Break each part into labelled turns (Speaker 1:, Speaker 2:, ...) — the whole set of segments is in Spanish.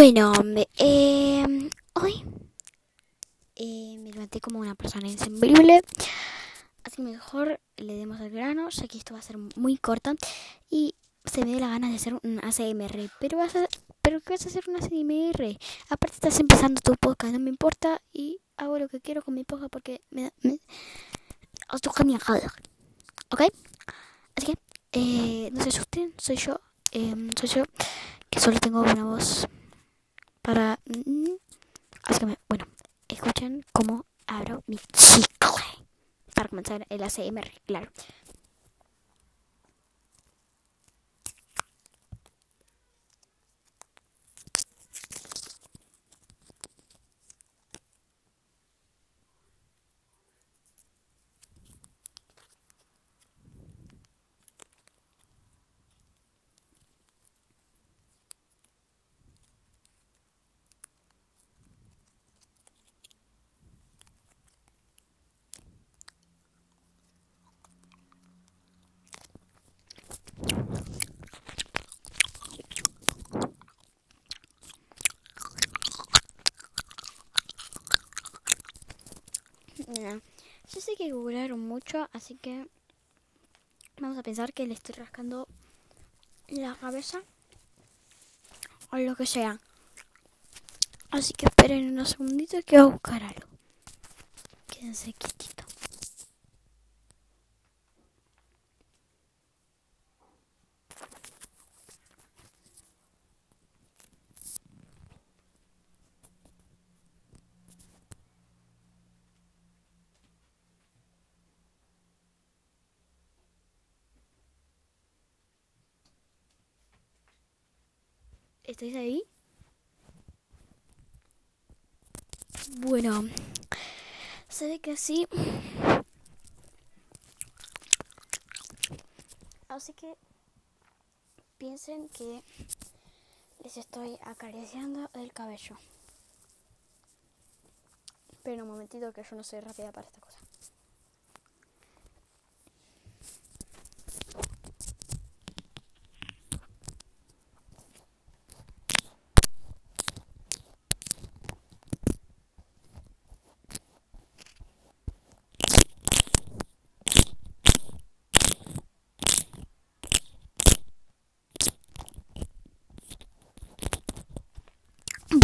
Speaker 1: Bueno, eh, hoy eh, me levanté como una persona insensible. Así mejor le demos el grano, ya que esto va a ser muy corto. Y se me dio la gana de hacer un ACMR. Pero vas a, pero ¿qué vas a hacer un ACMR? Aparte estás empezando tu podcast, no me importa. Y hago lo que quiero con mi podcast porque me da... Me, ¿Ok? Así que, eh, no se asusten, soy yo. Eh, soy yo, que solo tengo una voz para... Mm, así que, bueno, escuchen cómo abro mi chicle. Para comenzar el ACMR, claro. Yo sé que googlearon mucho, así que vamos a pensar que le estoy rascando la cabeza o lo que sea. Así que esperen unos segunditos que voy a buscar algo. Quédense quietitos. ¿Estáis ahí? Bueno, ve que así. Así que piensen que les estoy acariciando el cabello. Pero un momentito que yo no soy rápida para esta cosa.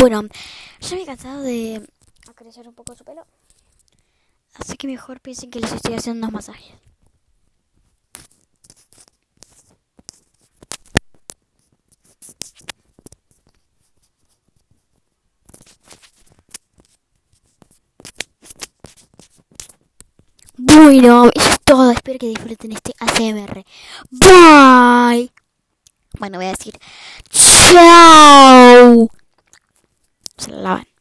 Speaker 1: Bueno, ya me he cansado de acariciar un poco su pelo. Así que mejor piensen que les estoy haciendo unos masajes. Bueno, eso es todo. Espero que disfruten este ACMR. Bye. Bueno, voy a decir chao. Se la lavan.